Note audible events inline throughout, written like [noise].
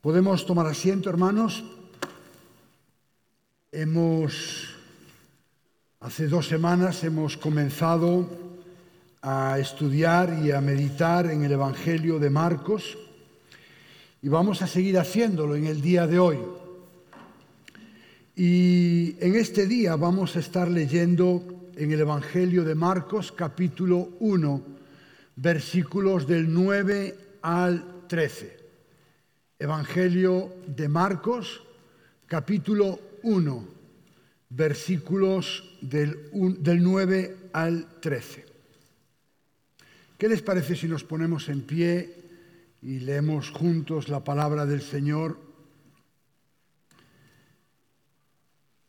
Podemos tomar asiento, hermanos. Hemos, hace dos semanas hemos comenzado a estudiar y a meditar en el Evangelio de Marcos y vamos a seguir haciéndolo en el día de hoy. Y en este día vamos a estar leyendo en el Evangelio de Marcos capítulo 1, versículos del 9 al 13. Evangelio de Marcos, capítulo 1, versículos del, 9 al 13. ¿Qué les parece si nos ponemos en pie y leemos juntos la palabra del Señor?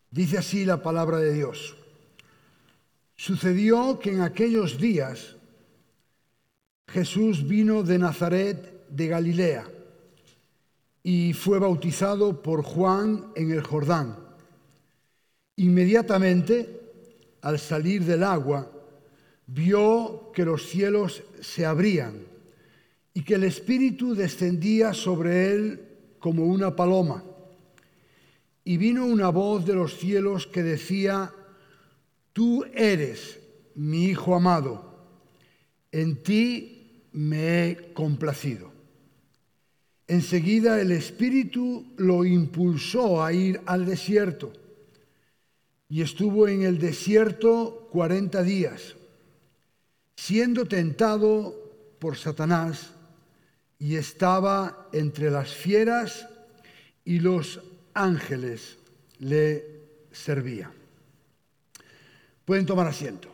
Dice así la palabra de Dios. Sucedió que en aquellos días Jesús vino de Nazaret de Galilea y fue bautizado por Juan en el Jordán. Inmediatamente, al salir del agua, vio que los cielos se abrían y que el Espíritu descendía sobre él como una paloma. Y vino una voz de los cielos que decía, Tú eres mi Hijo amado, en ti me he complacido. Enseguida el Espíritu lo impulsó a ir al desierto y estuvo en el desierto cuarenta días, siendo tentado por Satanás y estaba entre las fieras y los ángeles le servían. Pueden tomar asiento.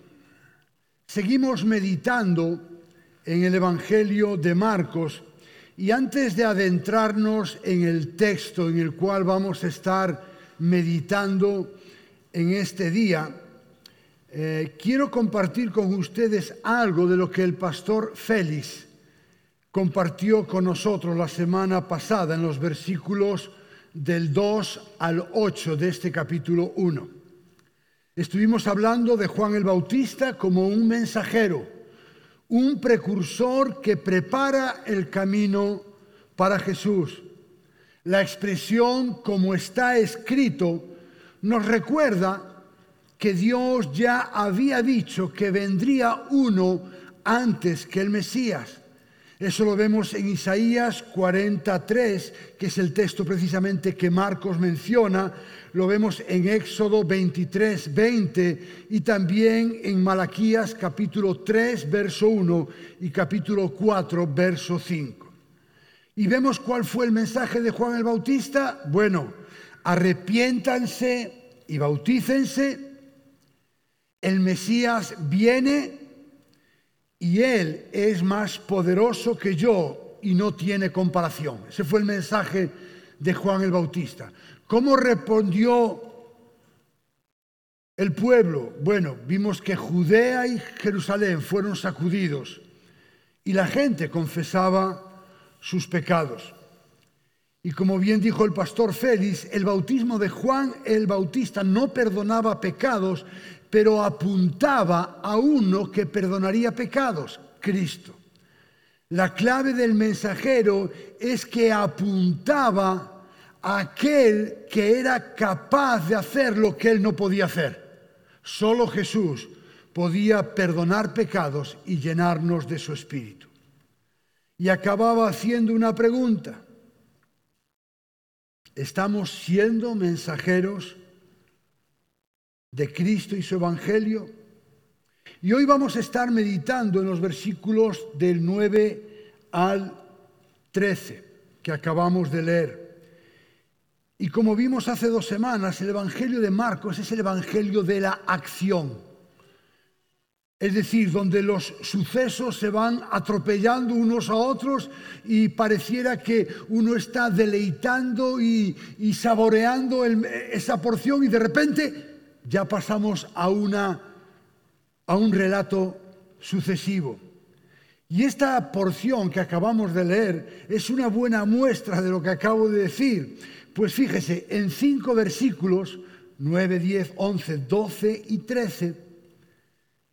Seguimos meditando en el Evangelio de Marcos y antes de adentrarnos en el texto en el cual vamos a estar meditando en este día, eh, quiero compartir con ustedes algo de lo que el pastor Félix compartió con nosotros la semana pasada en los versículos del 2 al 8 de este capítulo 1. Estuvimos hablando de Juan el Bautista como un mensajero un precursor que prepara el camino para Jesús. La expresión como está escrito nos recuerda que Dios ya había dicho que vendría uno antes que el Mesías. Eso lo vemos en Isaías 43, que es el texto precisamente que Marcos menciona. Lo vemos en Éxodo 23, 20 y también en Malaquías capítulo 3, verso 1 y capítulo 4, verso 5. Y vemos cuál fue el mensaje de Juan el Bautista. Bueno, arrepiéntanse y bautícense. El Mesías viene y Él es más poderoso que yo y no tiene comparación. Ese fue el mensaje de Juan el Bautista. ¿Cómo respondió el pueblo? Bueno, vimos que Judea y Jerusalén fueron sacudidos y la gente confesaba sus pecados. Y como bien dijo el pastor Félix, el bautismo de Juan el Bautista no perdonaba pecados, pero apuntaba a uno que perdonaría pecados, Cristo. La clave del mensajero es que apuntaba a aquel que era capaz de hacer lo que él no podía hacer. Solo Jesús podía perdonar pecados y llenarnos de su espíritu. Y acababa haciendo una pregunta. ¿Estamos siendo mensajeros de Cristo y su Evangelio. Y hoy vamos a estar meditando en los versículos del 9 al 13 que acabamos de leer. Y como vimos hace dos semanas, el Evangelio de Marcos es el Evangelio de la acción. Es decir, donde los sucesos se van atropellando unos a otros y pareciera que uno está deleitando y, saboreando esa porción y de repente ya pasamos a, una, a un relato sucesivo. Y esta porción que acabamos de leer es una buena muestra de lo que acabo de decir. Pues fíjese, en cinco versículos, 9, 10, 11, 12 y 13,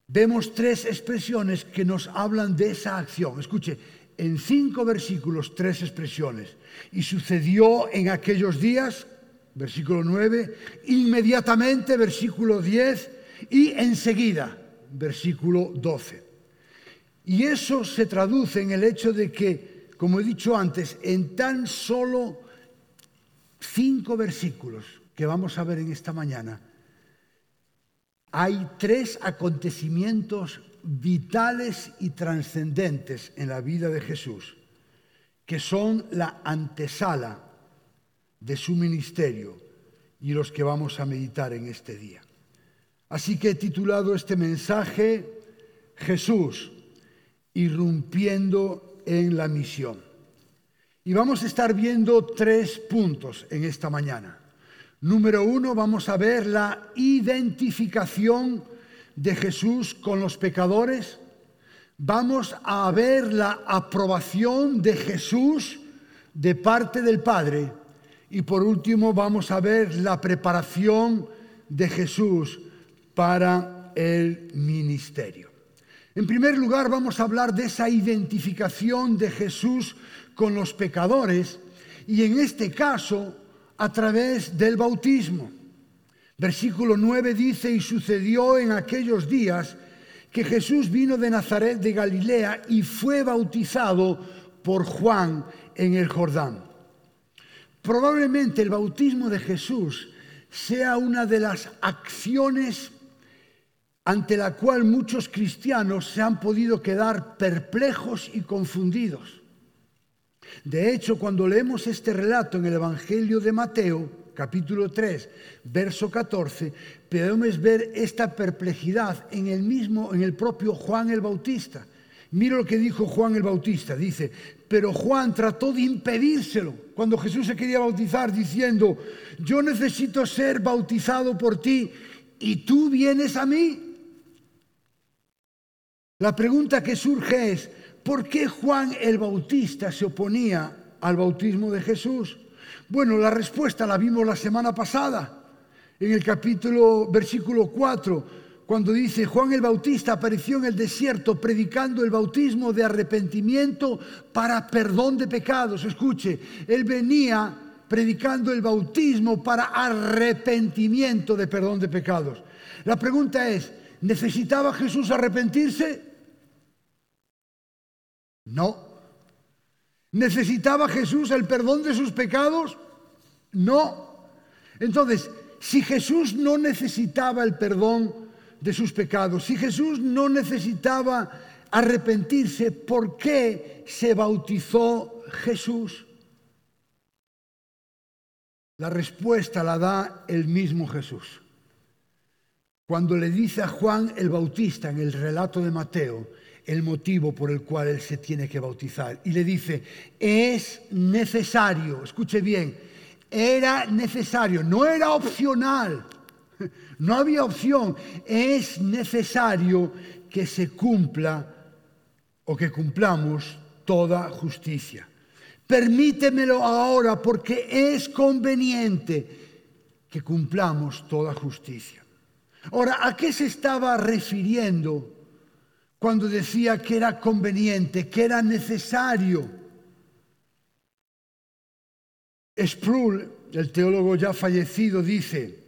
vemos tres expresiones que nos hablan de esa acción. Escuche, en cinco versículos tres expresiones. Y sucedió en aquellos días, versículo 9, inmediatamente, versículo 10, y enseguida, versículo 12. Y eso se traduce en el hecho de que, como he dicho antes, en tan solo cinco versículos que vamos a ver en esta mañana, hay tres acontecimientos vitales y trascendentes en la vida de Jesús, que son la antesala de su ministerio y los que vamos a meditar en este día. Así que he titulado este mensaje Jesús, irrumpiendo en la misión. Y vamos a estar viendo tres puntos en esta mañana. Número uno, vamos a ver la identificación de Jesús con los pecadores. Vamos a ver la aprobación de Jesús de parte del Padre. Y por último, vamos a ver la preparación de Jesús para el ministerio. En primer lugar, vamos a hablar de esa identificación de Jesús con los pecadores y en este caso a través del bautismo. Versículo 9 dice, y sucedió en aquellos días que Jesús vino de Nazaret de Galilea y fue bautizado por Juan en el Jordán. Probablemente el bautismo de Jesús sea una de las acciones ante la cual muchos cristianos se han podido quedar perplejos y confundidos. De hecho, cuando leemos este relato en el Evangelio de Mateo, capítulo 3, verso 14, podemos ver esta perplejidad en el mismo, en el propio Juan el Bautista. Mira lo que dijo Juan el Bautista. Dice, pero Juan trató de impedírselo cuando Jesús se quería bautizar diciendo, yo necesito ser bautizado por ti y tú vienes a mí. La pregunta que surge es, ¿por qué Juan el Bautista se oponía al bautismo de Jesús? Bueno, la respuesta la vimos la semana pasada, en el capítulo, versículo 4, cuando dice, Juan el Bautista apareció en el desierto predicando el bautismo de arrepentimiento para perdón de pecados. Escuche, él venía predicando el bautismo para arrepentimiento de perdón de pecados. La pregunta es, ¿necesitaba Jesús arrepentirse? No. ¿Necesitaba Jesús el perdón de sus pecados? No. Entonces, si Jesús no necesitaba el perdón de sus pecados, si Jesús no necesitaba arrepentirse, ¿por qué se bautizó Jesús? La respuesta la da el mismo Jesús. Cuando le dice a Juan el Bautista en el relato de Mateo, el motivo por el cual él se tiene que bautizar. Y le dice, es necesario, escuche bien, era necesario, no era opcional, no había opción, es necesario que se cumpla o que cumplamos toda justicia. Permítemelo ahora porque es conveniente que cumplamos toda justicia. Ahora, ¿a qué se estaba refiriendo cuando decía que era conveniente, que era necesario. Sproul, el teólogo ya fallecido, dice,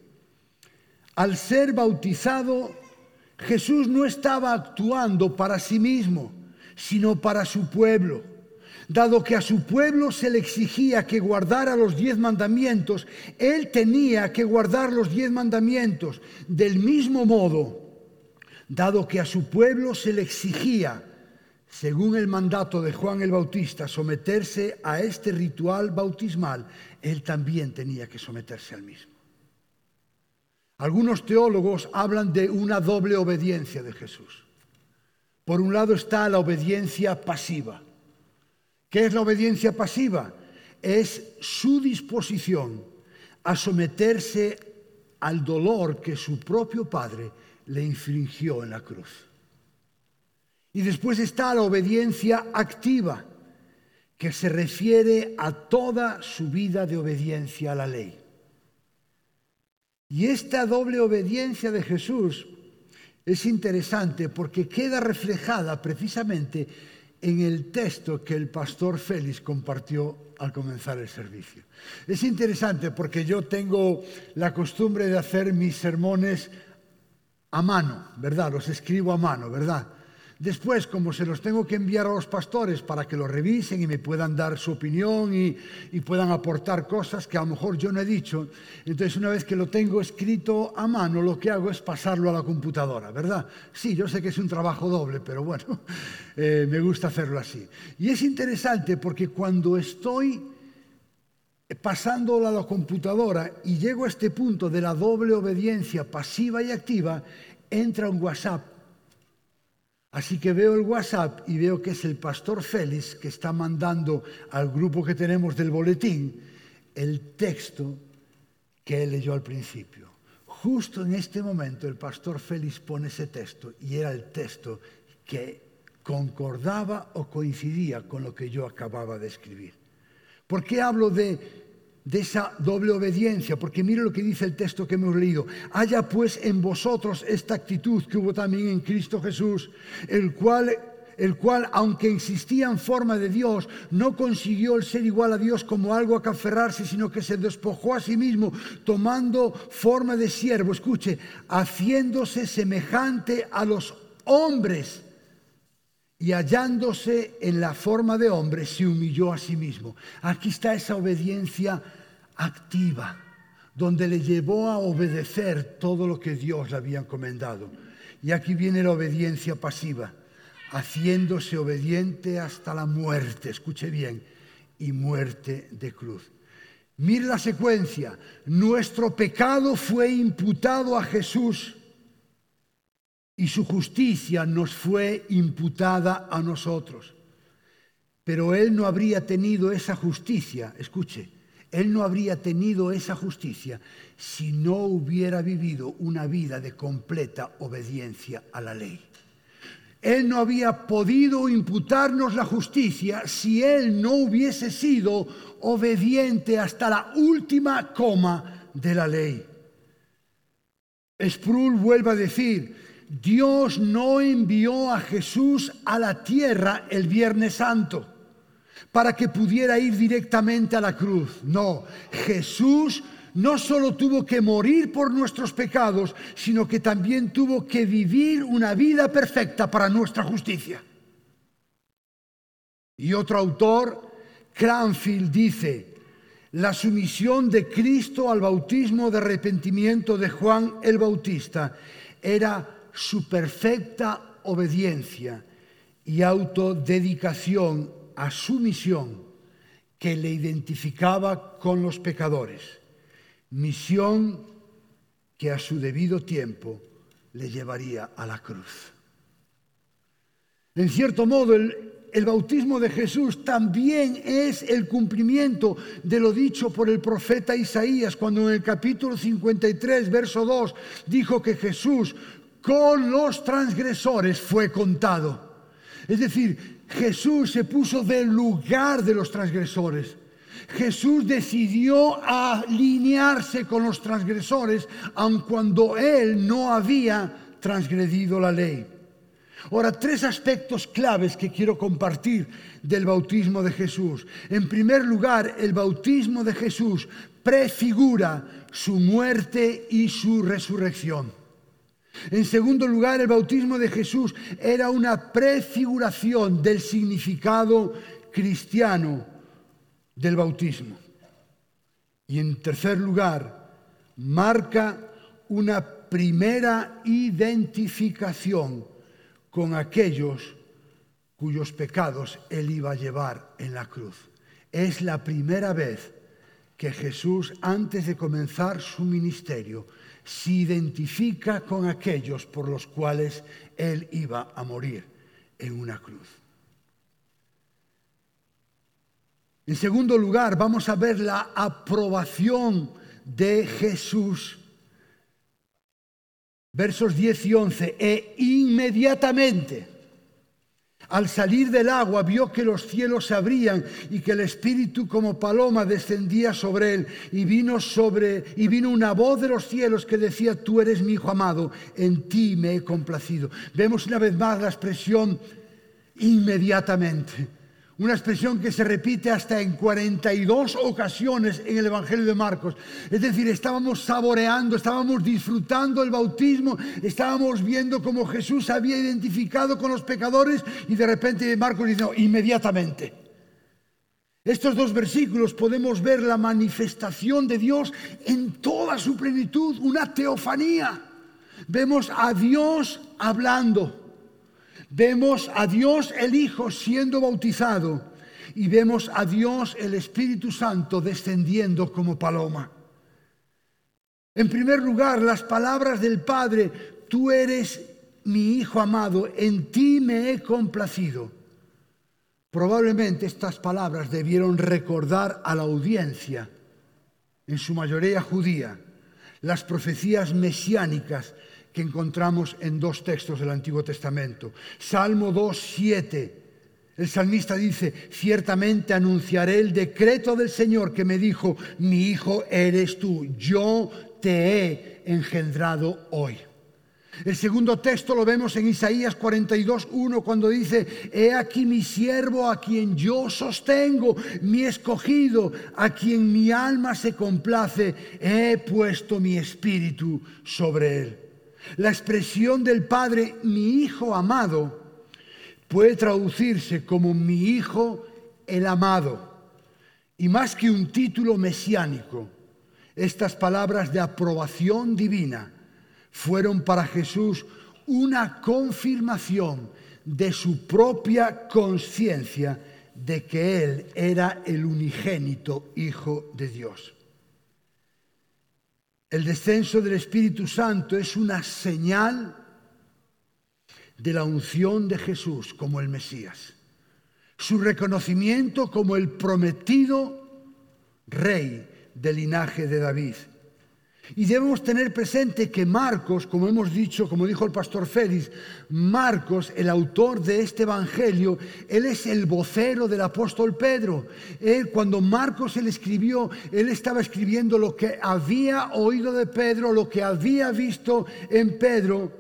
al ser bautizado, Jesús no estaba actuando para sí mismo, sino para su pueblo. Dado que a su pueblo se le exigía que guardara los diez mandamientos, él tenía que guardar los diez mandamientos. Del mismo modo, dado que a su pueblo se le exigía, según el mandato de Juan el Bautista, someterse a este ritual bautismal, él también tenía que someterse al mismo. Algunos teólogos hablan de una doble obediencia de Jesús. Por un lado está la obediencia pasiva. ¿Qué es la obediencia pasiva? Es su disposición a someterse al dolor que su propio Padre le infringió en la cruz. Y después está la obediencia activa, que se refiere a toda su vida de obediencia a la ley. Y esta doble obediencia de Jesús es interesante porque queda reflejada precisamente en el texto que el pastor Félix compartió al comenzar el servicio. Es interesante porque yo tengo la costumbre de hacer mis sermones a mano, ¿verdad? Los escribo a mano, ¿verdad? Después, como se los tengo que enviar a los pastores para que lo revisen y me puedan dar su opinión y, puedan aportar cosas que a lo mejor yo no he dicho, entonces una vez que lo tengo escrito a mano, lo que hago es pasarlo a la computadora, ¿verdad? Sí, yo sé que es un trabajo doble, pero bueno, [laughs] eh, me gusta hacerlo así. Y es interesante porque cuando estoy pasándolo a la computadora y llego a este punto de la doble obediencia pasiva y activa, entra un WhatsApp Así que veo el WhatsApp y veo que es el pastor Félix que está mandando al grupo que tenemos del boletín el texto que él leyó al principio. Justo en este momento el pastor Félix pone ese texto y era el texto que concordaba o coincidía con lo que yo acababa de escribir. ¿Por qué hablo de de esa doble obediencia, porque mire lo que dice el texto que hemos leído. Haya pues en vosotros esta actitud que hubo también en Cristo Jesús, el cual el cual, aunque existía en forma de Dios, no consiguió el ser igual a Dios como algo a que aferrarse, sino que se despojó a sí mismo, tomando forma de siervo, escuche, haciéndose semejante a los hombres y hallándose en la forma de hombre, se humilló a sí mismo. Aquí está esa obediencia activa, donde le llevó a obedecer todo lo que Dios le había encomendado. Y aquí viene la obediencia pasiva, haciéndose obediente hasta la muerte, escuche bien, y muerte de cruz. Mire la secuencia, nuestro pecado fue imputado a Jesús y su justicia nos fue imputada a nosotros. Pero Él no habría tenido esa justicia, escuche, Él no habría tenido esa justicia si no hubiera vivido una vida de completa obediencia a la ley. Él no había podido imputarnos la justicia si Él no hubiese sido obediente hasta la última coma de la ley. Sproul vuelve a decir, Dios no envió a Jesús a la tierra el Viernes Santo para que pudiera ir directamente a la cruz. No, Jesús no solo tuvo que morir por nuestros pecados, sino que también tuvo que vivir una vida perfecta para nuestra justicia. Y otro autor, Cranfield, dice, la sumisión de Cristo al bautismo de arrepentimiento de Juan el Bautista era su perfecta obediencia y autodedicación a su misión que le identificaba con los pecadores, misión que a su debido tiempo le llevaría a la cruz. En cierto modo, el, bautismo de Jesús también es el cumplimiento de lo dicho por el profeta Isaías cuando en el capítulo 53, verso 2, dijo que Jesús con los transgresores fue contado. Es decir, Jesús se puso del lugar de los transgresores. Jesús decidió alinearse con los transgresores, aun cuando él no había transgredido la ley. Ahora, tres aspectos claves que quiero compartir del bautismo de Jesús. En primer lugar, el bautismo de Jesús prefigura su muerte y su resurrección. En segundo lugar, el bautismo de Jesús era una prefiguración del significado cristiano del bautismo. Y en tercer lugar, marca una primera identificación con aquellos cuyos pecados él iba a llevar en la cruz. Es la primera vez que Jesús, antes de comenzar su ministerio, se identifica con aquellos por los cuales él iba a morir en una cruz. En segundo lugar, vamos a ver la aprobación de Jesús. Versos 10 y 11. E inmediatamente al salir del agua vio que los cielos se abrían y que el espíritu como paloma descendía sobre él y vino sobre y vino una voz de los cielos que decía tú eres mi hijo amado en ti me he complacido. Vemos una vez más la expresión inmediatamente. Una expresión que se repite hasta en 42 ocasiones en el Evangelio de Marcos. Es decir, estábamos saboreando, estábamos disfrutando el bautismo, estábamos viendo cómo Jesús había identificado con los pecadores y de repente Marcos dice, inmediatamente. Estos dos versículos podemos ver la manifestación de Dios en toda su plenitud, una teofanía. Vemos a Dios hablando Vemos a Dios el Hijo siendo bautizado y vemos a Dios el Espíritu Santo descendiendo como paloma. En primer lugar, las palabras del Padre, tú eres mi Hijo amado, en ti me he complacido. Probablemente estas palabras debieron recordar a la audiencia, en su mayoría judía, las profecías mesiánicas que encontramos en dos textos del Antiguo Testamento. Salmo 2, 7. El salmista dice, ciertamente anunciaré el decreto del Señor que me dijo, mi hijo eres tú, yo te he engendrado hoy. El segundo texto lo vemos en Isaías 42, 1, cuando dice, he aquí mi siervo a quien yo sostengo, mi escogido, a quien mi alma se complace, he puesto mi espíritu sobre él. La expresión del Padre, mi Hijo amado, puede traducirse como mi Hijo el amado. Y más que un título mesiánico, estas palabras de aprobación divina fueron para Jesús una confirmación de su propia conciencia de que Él era el unigénito Hijo de Dios. El descenso del Espíritu Santo es una señal de la unción de Jesús como el Mesías. Su reconocimiento como el prometido rey del linaje de David. Y debemos tener presente que Marcos, como hemos dicho, como dijo el pastor Félix, Marcos, el autor de este Evangelio, él es el vocero del apóstol Pedro. Él, cuando Marcos él escribió, él estaba escribiendo lo que había oído de Pedro, lo que había visto en Pedro.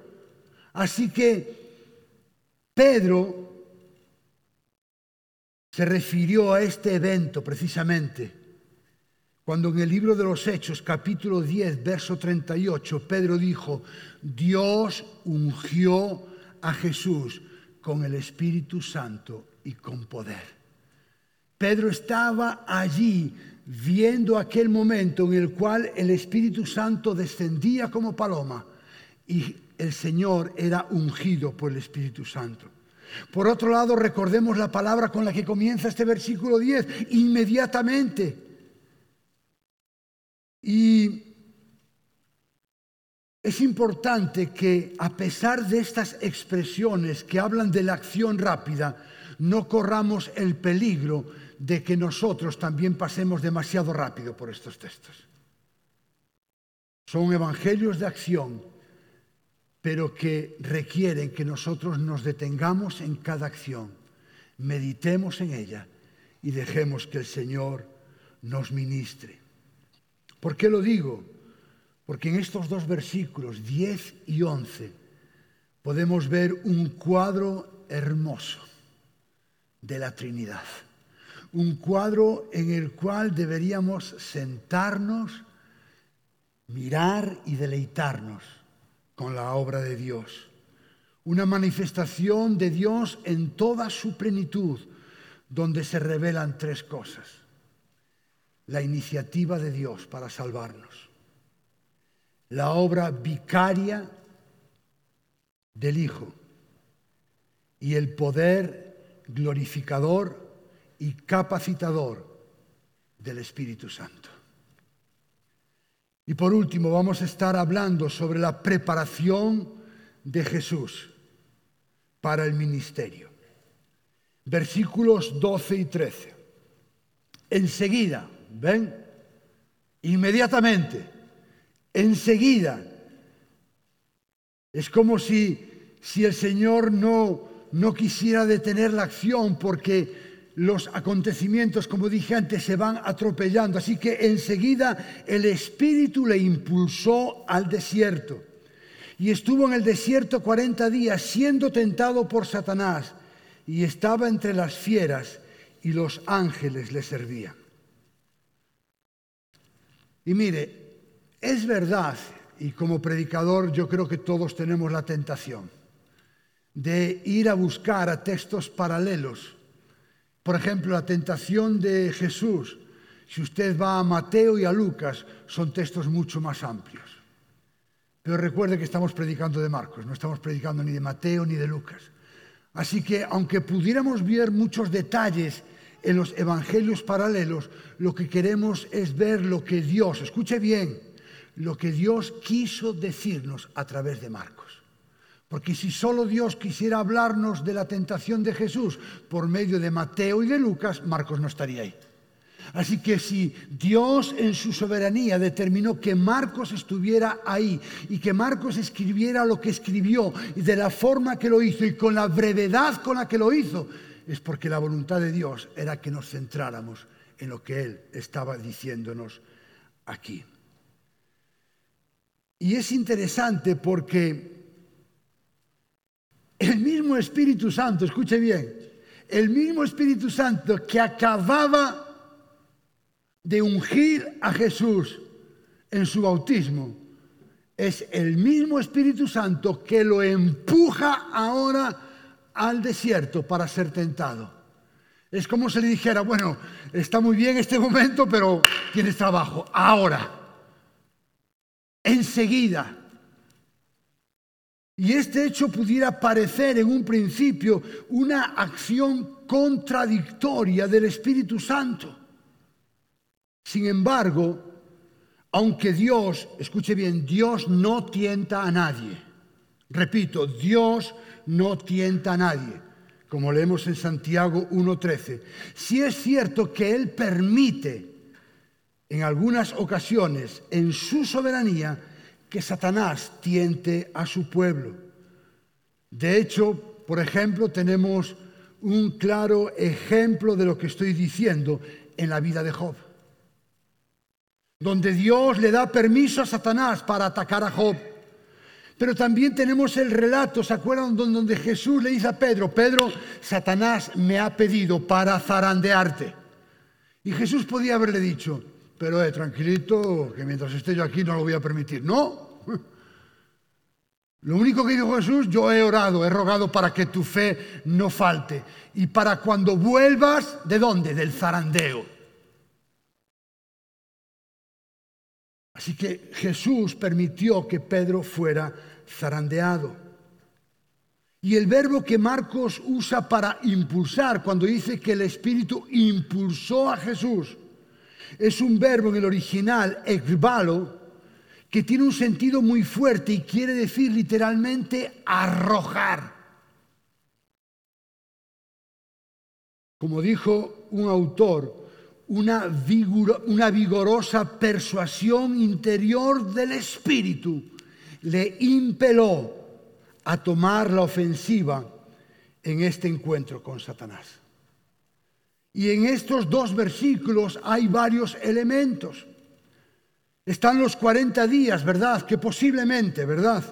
Así que Pedro se refirió a este evento precisamente cuando en el libro de los Hechos, capítulo 10, verso 38, Pedro dijo, Dios ungió a Jesús con el Espíritu Santo y con poder. Pedro estaba allí viendo aquel momento en el cual el Espíritu Santo descendía como paloma y el Señor era ungido por el Espíritu Santo. Por otro lado, recordemos la palabra con la que comienza este versículo 10, inmediatamente. Y es importante que a pesar de estas expresiones que hablan de la acción rápida, no corramos el peligro de que nosotros también pasemos demasiado rápido por estos textos. Son evangelios de acción, pero que requieren que nosotros nos detengamos en cada acción, meditemos en ella y dejemos que el Señor nos ministre. ¿Por qué lo digo? Porque en estos dos versículos, 10 y 11, podemos ver un cuadro hermoso de la Trinidad. Un cuadro en el cual deberíamos sentarnos, mirar y deleitarnos con la obra de Dios. Una manifestación de Dios en toda su plenitud, donde se revelan tres cosas la iniciativa de Dios para salvarnos, la obra vicaria del Hijo y el poder glorificador y capacitador del Espíritu Santo. Y por último vamos a estar hablando sobre la preparación de Jesús para el ministerio. Versículos 12 y 13. Enseguida, ¿Ven? Inmediatamente, enseguida. Es como si, si el Señor no, no quisiera detener la acción porque los acontecimientos, como dije antes, se van atropellando. Así que enseguida el Espíritu le impulsó al desierto. Y estuvo en el desierto 40 días siendo tentado por Satanás. y estaba entre las fieras y los ángeles le servían. Y mire, es verdad, y como predicador yo creo que todos tenemos la tentación de ir a buscar a textos paralelos. Por ejemplo, la tentación de Jesús, si usted va a Mateo y a Lucas, son textos mucho más amplios. Pero recuerde que estamos predicando de Marcos, no estamos predicando ni de Mateo ni de Lucas. Así que aunque pudiéramos ver muchos detalles en los evangelios paralelos, lo que queremos es ver lo que Dios, escuche bien, lo que Dios quiso decirnos a través de Marcos. Porque si solo Dios quisiera hablarnos de la tentación de Jesús por medio de Mateo y de Lucas, Marcos no estaría ahí. Así que si Dios en su soberanía determinó que Marcos estuviera ahí y que Marcos escribiera lo que escribió y de la forma que lo hizo y con la brevedad con la que lo hizo, es porque la voluntad de Dios era que nos centráramos en lo que Él estaba diciéndonos aquí. Y es interesante porque el mismo Espíritu Santo, escuche bien, el mismo Espíritu Santo que acababa de ungir a Jesús en su bautismo es el mismo Espíritu Santo que lo empuja ahora al desierto para ser tentado. Es como si le dijera, bueno, está muy bien este momento, pero tienes trabajo. Ahora, enseguida. Y este hecho pudiera parecer en un principio una acción contradictoria del Espíritu Santo. Sin embargo, aunque Dios, escuche bien, Dios no tienta a nadie. Repito, Dios no tienta a nadie, como leemos en Santiago 1.13. Si es cierto que Él permite en algunas ocasiones, en su soberanía, que Satanás tiente a su pueblo. De hecho, por ejemplo, tenemos un claro ejemplo de lo que estoy diciendo en la vida de Job donde Dios le da permiso a Satanás para atacar a Job. Pero también tenemos el relato, ¿se acuerdan? Donde Jesús le dice a Pedro, Pedro, Satanás me ha pedido para zarandearte. Y Jesús podía haberle dicho, pero eh, tranquilito, que mientras esté yo aquí no lo voy a permitir. No. [laughs] Lo único que dijo Jesús, yo he orado, he rogado para que tu fe no falte. Y para cuando vuelvas, ¿de dónde? Del zarandeo. Así que Jesús permitió que Pedro fuera zarandeado. Y el verbo que Marcos usa para impulsar, cuando dice que el Espíritu impulsó a Jesús, es un verbo en el original, ekbalo, que tiene un sentido muy fuerte y quiere decir literalmente arrojar. Como dijo un autor, una, vigorosa persuasión interior del espíritu le impeló a tomar la ofensiva en este encuentro con Satanás. Y en estos dos versículos hay varios elementos. Están los 40 días, ¿verdad? Que posiblemente, ¿verdad?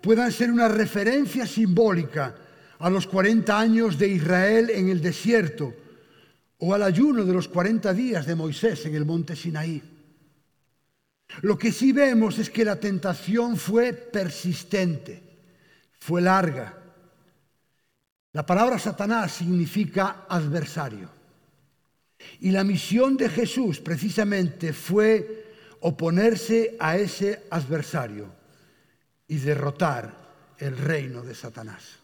Puedan ser una referencia simbólica a los 40 años de Israel en el desierto o al ayuno de los 40 días de Moisés en el monte Sinaí. Lo que sí vemos es que la tentación fue persistente, fue larga. La palabra Satanás significa adversario. Y la misión de Jesús precisamente fue oponerse a ese adversario y derrotar el reino de Satanás.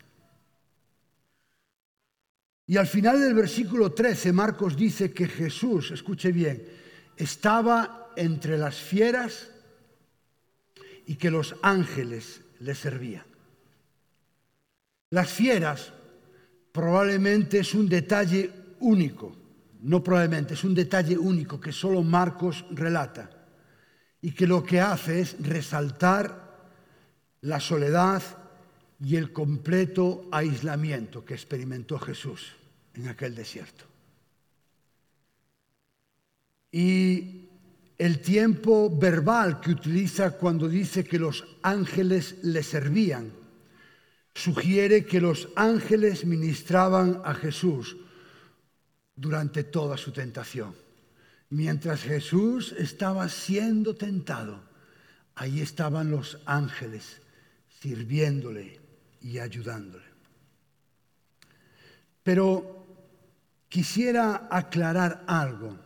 Y al final del versículo 13, Marcos dice que Jesús, escuche bien, estaba entre las fieras y que los ángeles le servían. Las fieras probablemente es un detalle único, no probablemente, es un detalle único que solo Marcos relata y que lo que hace es resaltar la soledad y el completo aislamiento que experimentó Jesús en aquel desierto. Y el tiempo verbal que utiliza cuando dice que los ángeles le servían sugiere que los ángeles ministraban a Jesús durante toda su tentación. Mientras Jesús estaba siendo tentado, ahí estaban los ángeles sirviéndole y ayudándole. Pero quisiera aclarar algo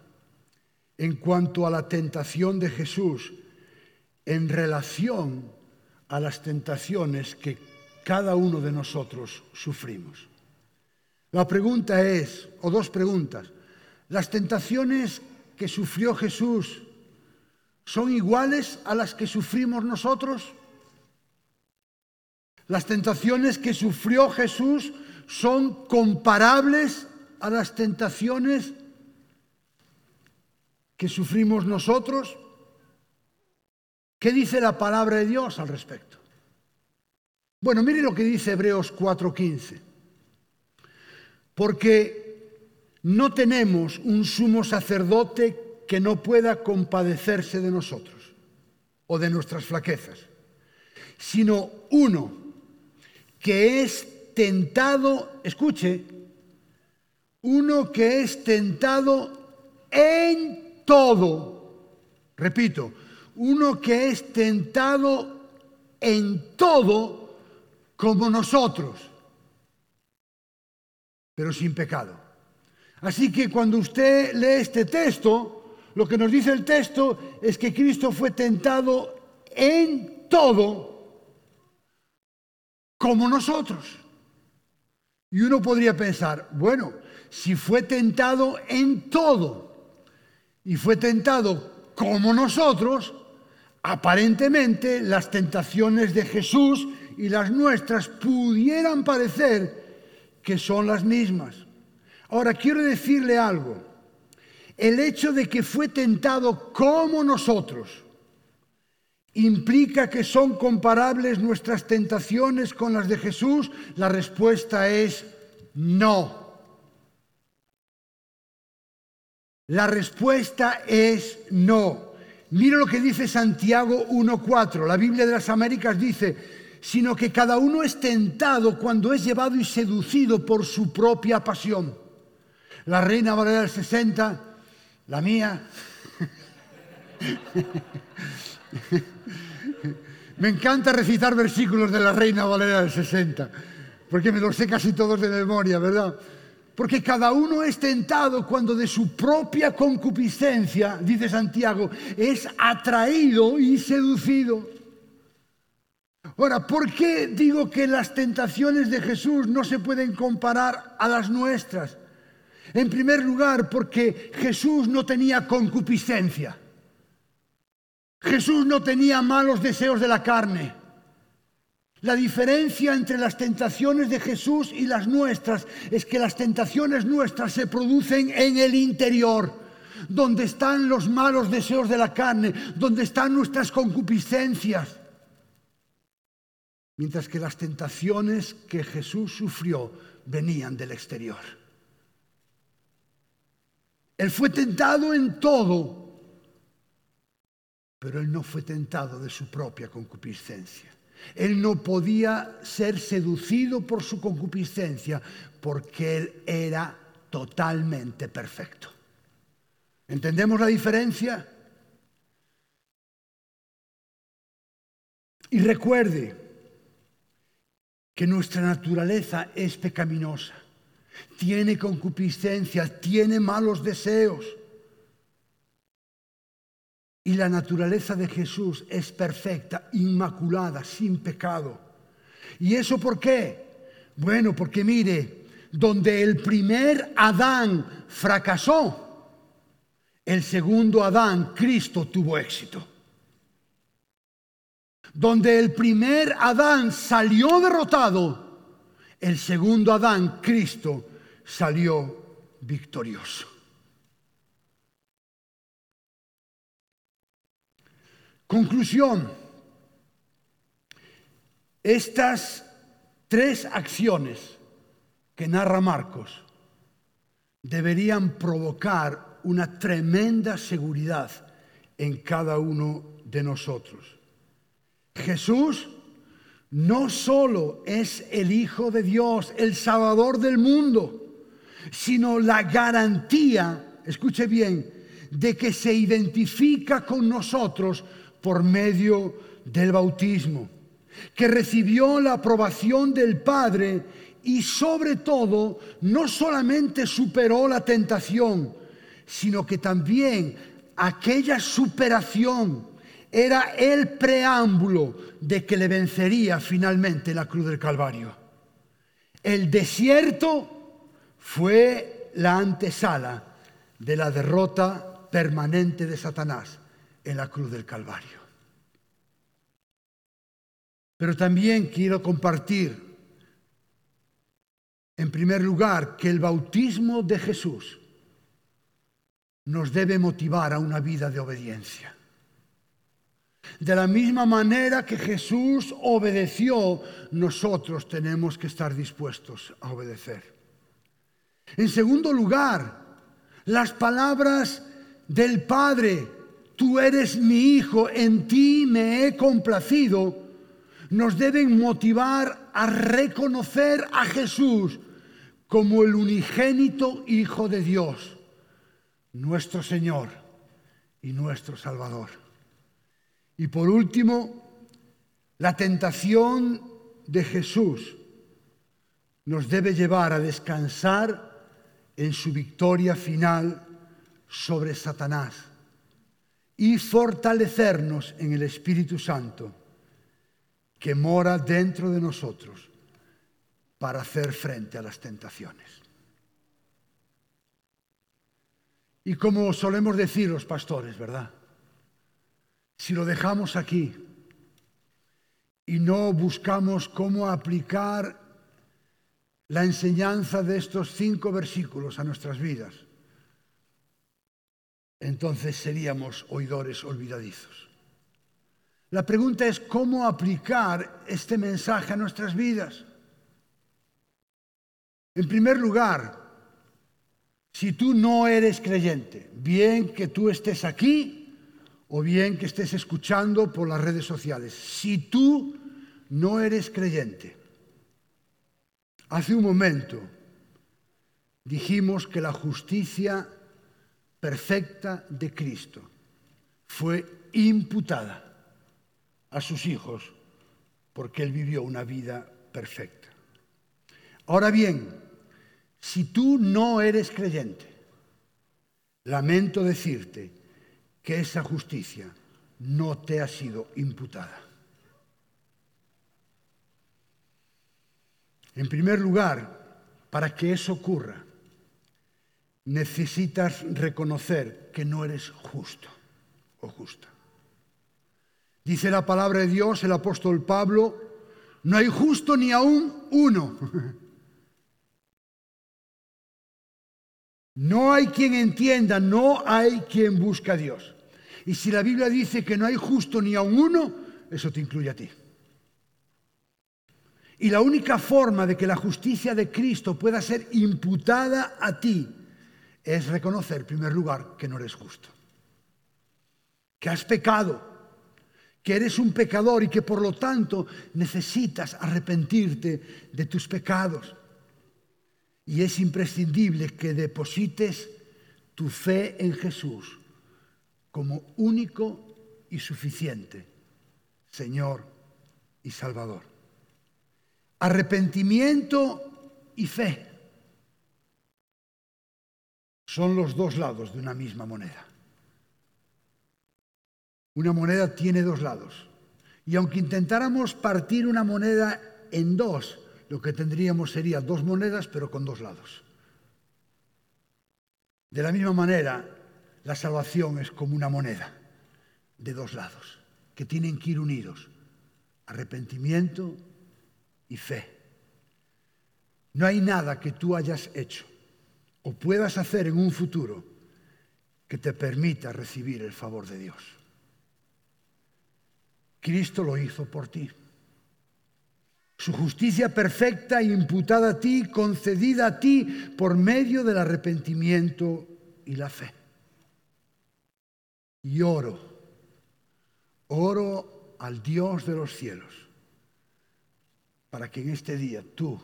en cuanto a la tentación de Jesús en relación a las tentaciones que cada uno de nosotros sufrimos. La pregunta es, o dos preguntas, ¿las tentaciones que sufrió Jesús son iguales a las que sufrimos nosotros? ¿Las tentaciones que sufrió Jesús son comparables a las tentaciones que sufrimos nosotros? ¿Qué dice la palabra de Dios al respecto? Bueno, mire lo que dice Hebreos 4:15. Porque no tenemos un sumo sacerdote que no pueda compadecerse de nosotros o de nuestras flaquezas, sino uno que es tentado, escuche, uno que es tentado en todo. Repito, uno que es tentado en todo como nosotros, pero sin pecado. Así que cuando usted lee este texto, lo que nos dice el texto es que Cristo fue tentado en todo como nosotros. Y uno podría pensar, bueno, si fue tentado en todo y fue tentado como nosotros, Aparentemente las tentaciones de Jesús y las nuestras pudieran parecer que son las mismas. Ahora quiero decirle algo. El hecho de que fue tentado como nosotros implica que son comparables nuestras tentaciones con las de Jesús. La respuesta es no. La respuesta es no. Mira lo que dice Santiago 1.4. La Biblia de las Américas dice, sino que cada uno es tentado cuando es llevado y seducido por su propia pasión. La Reina Valera del 60, la mía. [laughs] me encanta recitar versículos de la Reina Valera del 60, porque me los sé casi todos de memoria, ¿verdad? Porque cada uno es tentado cuando de su propia concupiscencia, dice Santiago, es atraído y seducido. Ahora, ¿por qué digo que las tentaciones de Jesús no se pueden comparar a las nuestras? En primer lugar, porque Jesús no tenía concupiscencia. Jesús no tenía malos deseos de la carne. La diferencia entre las tentaciones de Jesús y las nuestras es que las tentaciones nuestras se producen en el interior, donde están los malos deseos de la carne, donde están nuestras concupiscencias. Mientras que las tentaciones que Jesús sufrió venían del exterior. Él fue tentado en todo, pero él no fue tentado de su propia concupiscencia. Él no podía ser seducido por su concupiscencia porque él era totalmente perfecto. ¿Entendemos la diferencia? Y recuerde que nuestra naturaleza es pecaminosa, tiene concupiscencia, tiene malos deseos. Y la naturaleza de Jesús es perfecta, inmaculada, sin pecado. ¿Y eso por qué? Bueno, porque mire, donde el primer Adán fracasó, el segundo Adán, Cristo, tuvo éxito. Donde el primer Adán salió derrotado, el segundo Adán, Cristo, salió victorioso. Conclusión. Estas tres acciones que narra Marcos deberían provocar una tremenda seguridad en cada uno de nosotros. Jesús no solo es el Hijo de Dios, el Salvador del mundo, sino la garantía, escuche bien, de que se identifica con nosotros por medio del bautismo, que recibió la aprobación del Padre y sobre todo no solamente superó la tentación, sino que también aquella superación era el preámbulo de que le vencería finalmente la cruz del Calvario. El desierto fue la antesala de la derrota permanente de Satanás en la cruz del Calvario. Pero también quiero compartir en primer lugar, que el bautismo de Jesús nos debe motivar a una vida de obediencia. De la misma manera que Jesús obedeció, nosotros tenemos que estar dispuestos a obedecer. En segundo lugar, las palabras del Padre, tú eres mi Hijo, en ti me he complacido, nos deben motivar a reconocer a Jesús como el unigénito Hijo de Dios, nuestro Señor y nuestro Salvador. Y por último, la tentación de Jesús nos debe llevar a descansar en su victoria final sobre Satanás y fortalecernos en el Espíritu Santo que mora dentro de nosotros para hacer frente a las tentaciones. Y como solemos decir los pastores, ¿verdad? Si lo dejamos aquí y no buscamos cómo aplicar la enseñanza de estos cinco versículos a nuestras vidas, entonces seríamos oidores olvidadizos. La pregunta es cómo aplicar este mensaje a nuestras vidas. En primer lugar, si tú no eres creyente, bien que tú estés aquí o bien que estés escuchando por las redes sociales, si tú no eres creyente, hace un momento dijimos que la justicia perfecta de Cristo fue imputada a sus hijos porque Él vivió una vida perfecta. Ahora bien, si tú no eres creyente, lamento decirte que esa justicia no te ha sido imputada. En primer lugar, para que eso ocurra, necesitas reconocer que no eres justo o justa. Dice la palabra de Dios, el apóstol Pablo, no hay justo ni aún uno. [laughs] No hay quien entienda, no hay quien busca a Dios. Y si la Biblia dice que no hay justo ni a uno, eso te incluye a ti. Y la única forma de que la justicia de Cristo pueda ser imputada a ti es reconocer, en primer lugar, que no eres justo. Que has pecado, que eres un pecador y que por lo tanto necesitas arrepentirte de tus pecados. Y es imprescindible que deposites tu fe en Jesús como único y suficiente Señor y Salvador. Arrepentimiento y fe son los dos lados de una misma moneda. Una moneda tiene dos lados. Y aunque intentáramos partir una moneda en dos, lo que tendríamos sería dos monedas pero con dos lados. De la misma manera, la salvación es como una moneda de dos lados, que tienen que ir unidos, arrepentimiento y fe. No hay nada que tú hayas hecho o puedas hacer en un futuro que te permita recibir el favor de Dios. Cristo lo hizo por ti su justicia perfecta imputada a ti, concedida a ti por medio del arrepentimiento y la fe. Y oro, oro al Dios de los cielos, para que en este día tú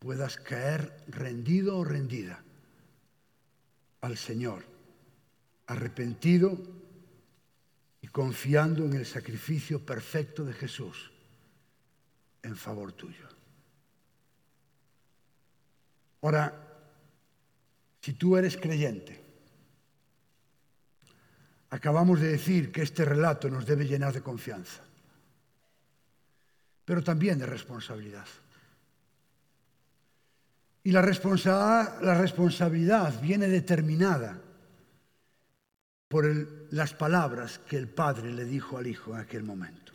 puedas caer rendido o rendida al Señor, arrepentido y confiando en el sacrificio perfecto de Jesús en favor tuyo. Ahora, si tú eres creyente, acabamos de decir que este relato nos debe llenar de confianza, pero también de responsabilidad. Y la responsabilidad, la responsabilidad viene determinada por las palabras que el Padre le dijo al Hijo en aquel momento.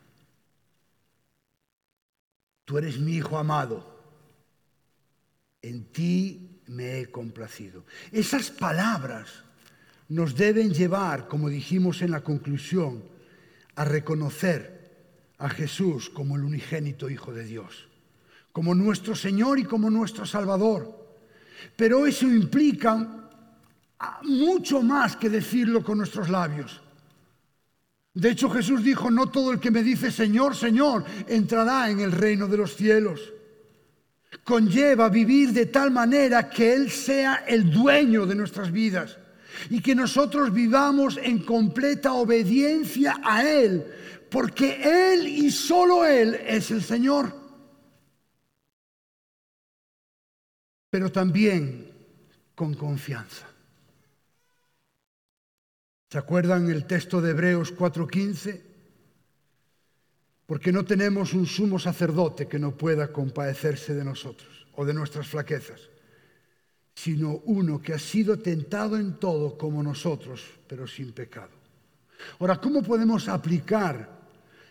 Tú eres mi Hijo amado, en ti me he complacido. Esas palabras nos deben llevar, como dijimos en la conclusión, a reconocer a Jesús como el unigénito Hijo de Dios como nuestro Señor y como nuestro Salvador. Pero eso implica mucho más que decirlo con nuestros labios. De hecho, Jesús dijo, no todo el que me dice Señor, Señor, entrará en el reino de los cielos. Conlleva vivir de tal manera que Él sea el dueño de nuestras vidas y que nosotros vivamos en completa obediencia a Él, porque Él y solo Él es el Señor. Pero también con confianza. ¿Se acuerdan el texto de Hebreos 4:15? Porque no tenemos un sumo sacerdote que no pueda compadecerse de nosotros o de nuestras flaquezas, sino uno que ha sido tentado en todo como nosotros, pero sin pecado. Ahora, ¿cómo podemos aplicar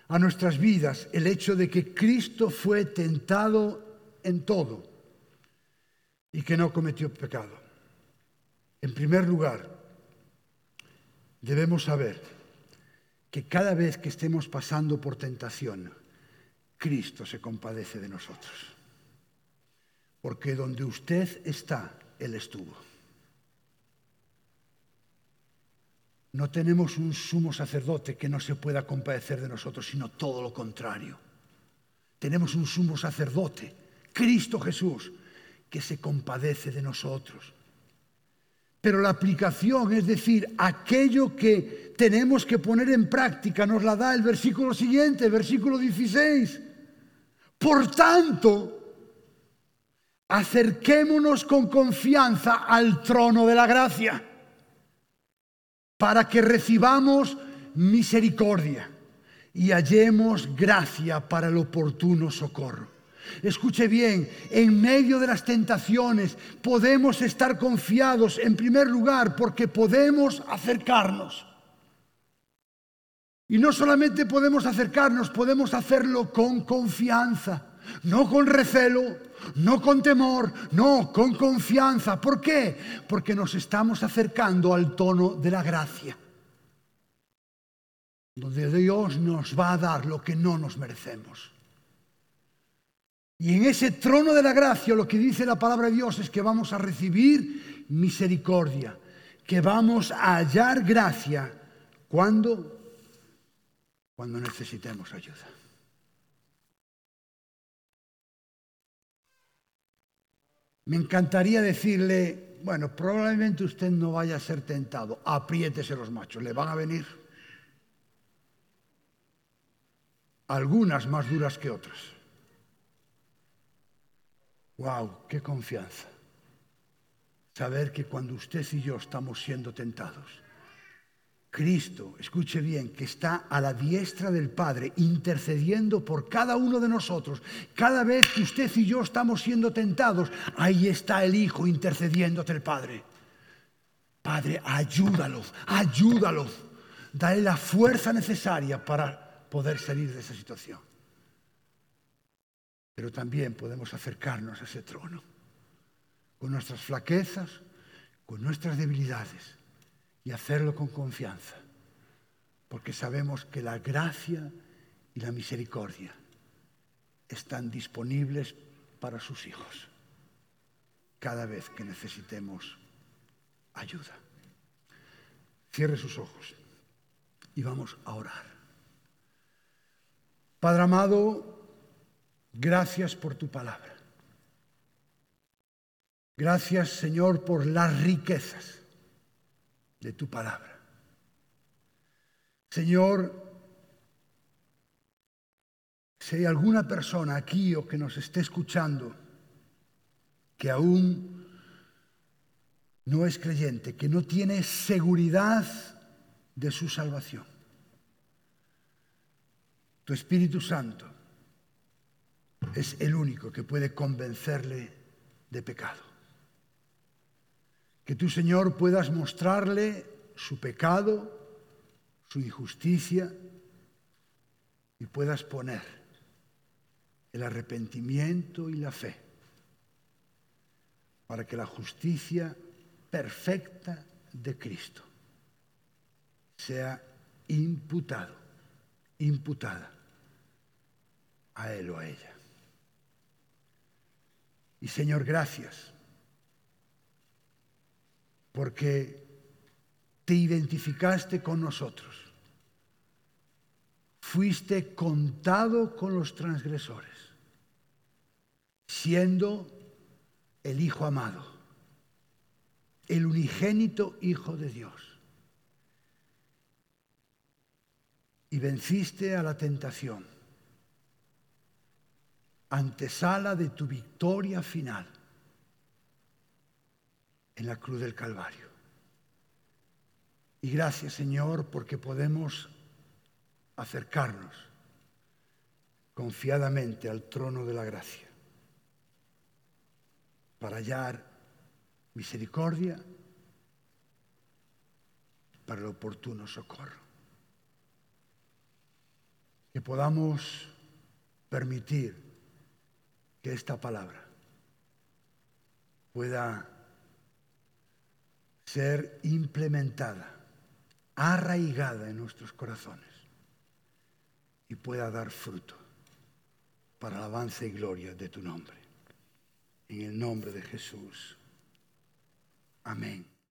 a nuestras vidas el hecho de que Cristo fue tentado en todo? Y que no cometió pecado. En primer lugar, debemos saber que cada vez que estemos pasando por tentación, Cristo se compadece de nosotros. Porque donde usted está, Él estuvo. No tenemos un sumo sacerdote que no se pueda compadecer de nosotros, sino todo lo contrario. Tenemos un sumo sacerdote, Cristo Jesús, que se compadece de nosotros. Pero la aplicación, es decir, aquello que tenemos que poner en práctica, nos la da el versículo siguiente, versículo 16. Por tanto, acerquémonos con confianza al trono de la gracia, para que recibamos misericordia y hallemos gracia para el oportuno socorro. Escuche bien, en medio de las tentaciones podemos estar confiados en primer lugar porque podemos acercarnos. Y no solamente podemos acercarnos, podemos hacerlo con confianza, no con recelo, no con temor, no, con confianza. ¿Por qué? Porque nos estamos acercando al tono de la gracia, donde Dios nos va a dar lo que no nos merecemos. Y en ese trono de la gracia lo que dice la palabra de Dios es que vamos a recibir misericordia, que vamos a hallar gracia cuando cuando necesitemos ayuda. Me encantaría decirle, bueno, probablemente usted no vaya a ser tentado, apriétese los machos, le van a venir algunas más duras que otras. ¡Wow! ¡Qué confianza! Saber que cuando usted y yo estamos siendo tentados, Cristo, escuche bien, que está a la diestra del Padre intercediendo por cada uno de nosotros. Cada vez que usted y yo estamos siendo tentados, ahí está el Hijo intercediéndote el Padre. Padre, ayúdalo, ayúdalo. Dale la fuerza necesaria para poder salir de esa situación pero también podemos acercarnos a ese trono con nuestras flaquezas, con nuestras debilidades y hacerlo con confianza, porque sabemos que la gracia y la misericordia están disponibles para sus hijos cada vez que necesitemos ayuda. Cierre sus ojos y vamos a orar. Padre amado, Gracias por tu palabra. Gracias, Señor, por las riquezas de tu palabra. Señor, si hay alguna persona aquí o que nos esté escuchando que aún no es creyente, que no tiene seguridad de su salvación, tu Espíritu Santo es el único que puede convencerle de pecado. Que tu Señor puedas mostrarle su pecado, su injusticia y puedas poner el arrepentimiento y la fe para que la justicia perfecta de Cristo sea imputado, imputada a él o a ella. Y Señor, gracias, porque te identificaste con nosotros. Fuiste contado con los transgresores, siendo el Hijo amado, el unigénito Hijo de Dios. Y venciste a la tentación antesala de tu victoria final en la cruz del Calvario. Y gracias Señor porque podemos acercarnos confiadamente al trono de la gracia para hallar misericordia para el oportuno socorro. Que podamos permitir que esta palabra pueda ser implementada, arraigada en nuestros corazones y pueda dar fruto para la alabanza y gloria de tu nombre. En el nombre de Jesús. Amén.